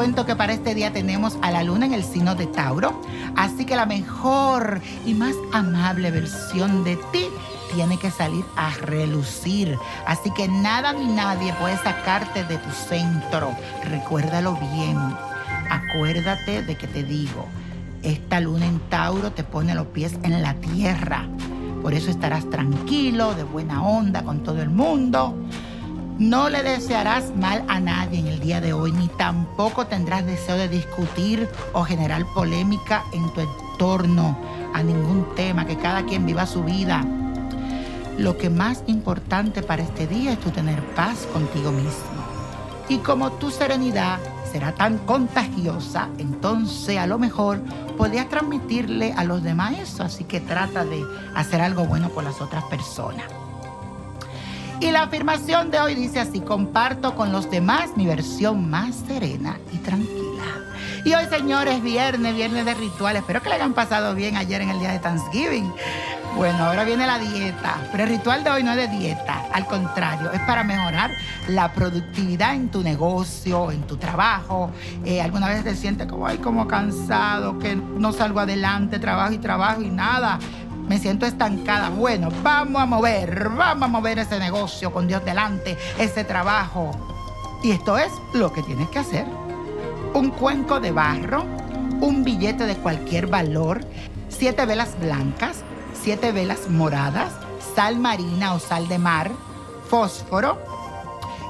cuento que para este día tenemos a la luna en el signo de Tauro, así que la mejor y más amable versión de ti tiene que salir a relucir. Así que nada ni nadie puede sacarte de tu centro. Recuérdalo bien. Acuérdate de que te digo, esta luna en Tauro te pone los pies en la tierra. Por eso estarás tranquilo, de buena onda con todo el mundo. No le desearás mal a nadie en el día de hoy, ni tampoco tendrás deseo de discutir o generar polémica en tu entorno a ningún tema, que cada quien viva su vida. Lo que más importante para este día es tu tener paz contigo mismo. Y como tu serenidad será tan contagiosa, entonces a lo mejor podrías transmitirle a los demás eso, así que trata de hacer algo bueno por las otras personas. Y la afirmación de hoy dice así, comparto con los demás mi versión más serena y tranquila. Y hoy, señores, viernes, viernes de ritual. Espero que le hayan pasado bien ayer en el día de Thanksgiving. Bueno, ahora viene la dieta, pero el ritual de hoy no es de dieta, al contrario, es para mejorar la productividad en tu negocio, en tu trabajo. Eh, alguna vez te sientes como, ay, como cansado, que no salgo adelante, trabajo y trabajo y nada me siento estancada. Bueno, vamos a mover, vamos a mover ese negocio con Dios delante, ese trabajo. Y esto es lo que tienes que hacer. Un cuenco de barro, un billete de cualquier valor, siete velas blancas, siete velas moradas, sal marina o sal de mar, fósforo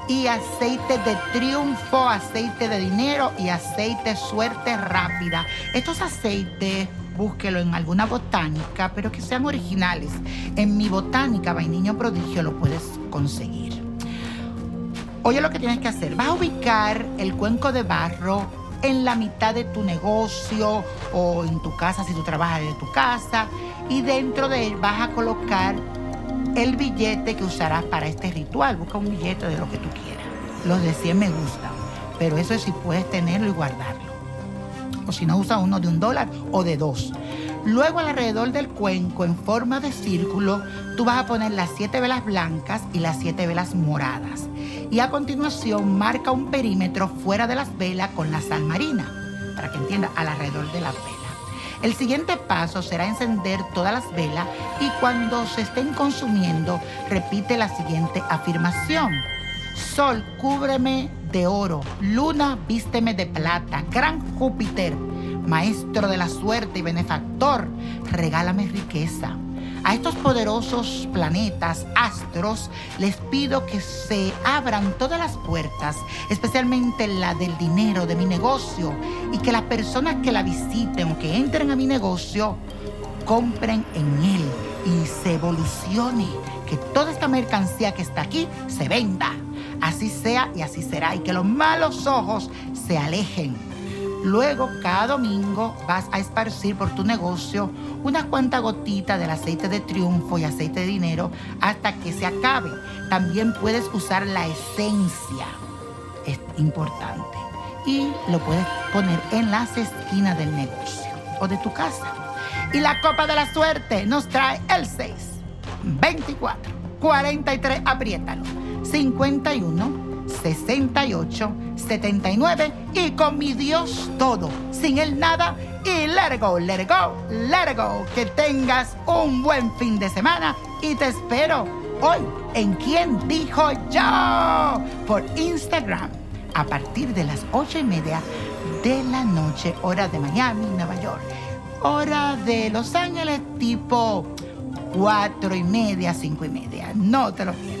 y aceite de triunfo, aceite de dinero y aceite suerte rápida. Estos aceites búsquelo en alguna botánica, pero que sean originales. En mi botánica, Vainiño Prodigio, lo puedes conseguir. Oye lo que tienes que hacer. Vas a ubicar el cuenco de barro en la mitad de tu negocio o en tu casa si tú trabajas de tu casa y dentro de él vas a colocar el billete que usarás para este ritual. Busca un billete de lo que tú quieras. Los de 100 me gustan, pero eso es si puedes tenerlo y guardarlo si no usa uno de un dólar o de dos. Luego alrededor del cuenco en forma de círculo tú vas a poner las siete velas blancas y las siete velas moradas. Y a continuación marca un perímetro fuera de las velas con la sal marina, para que entienda, alrededor de las velas. El siguiente paso será encender todas las velas y cuando se estén consumiendo repite la siguiente afirmación. Sol, cúbreme de oro, luna, vísteme de plata, gran Júpiter, maestro de la suerte y benefactor, regálame riqueza. A estos poderosos planetas, astros, les pido que se abran todas las puertas, especialmente la del dinero, de mi negocio, y que las personas que la visiten o que entren a mi negocio, compren en él y se evolucione, que toda esta mercancía que está aquí se venda Así sea y así será. Y que los malos ojos se alejen. Luego, cada domingo vas a esparcir por tu negocio unas cuantas gotitas del aceite de triunfo y aceite de dinero hasta que se acabe. También puedes usar la esencia. Es importante. Y lo puedes poner en las esquinas del negocio o de tu casa. Y la copa de la suerte nos trae el 6, 24, 43, apriétalo. 51 68 79 y con mi Dios todo, sin él nada y let it go, let go, let it go. Que tengas un buen fin de semana y te espero hoy en Quien Dijo Yo por Instagram a partir de las ocho y media de la noche, hora de Miami, Nueva York. Hora de Los Ángeles, tipo cuatro y media, cinco y media. No te lo pierdas.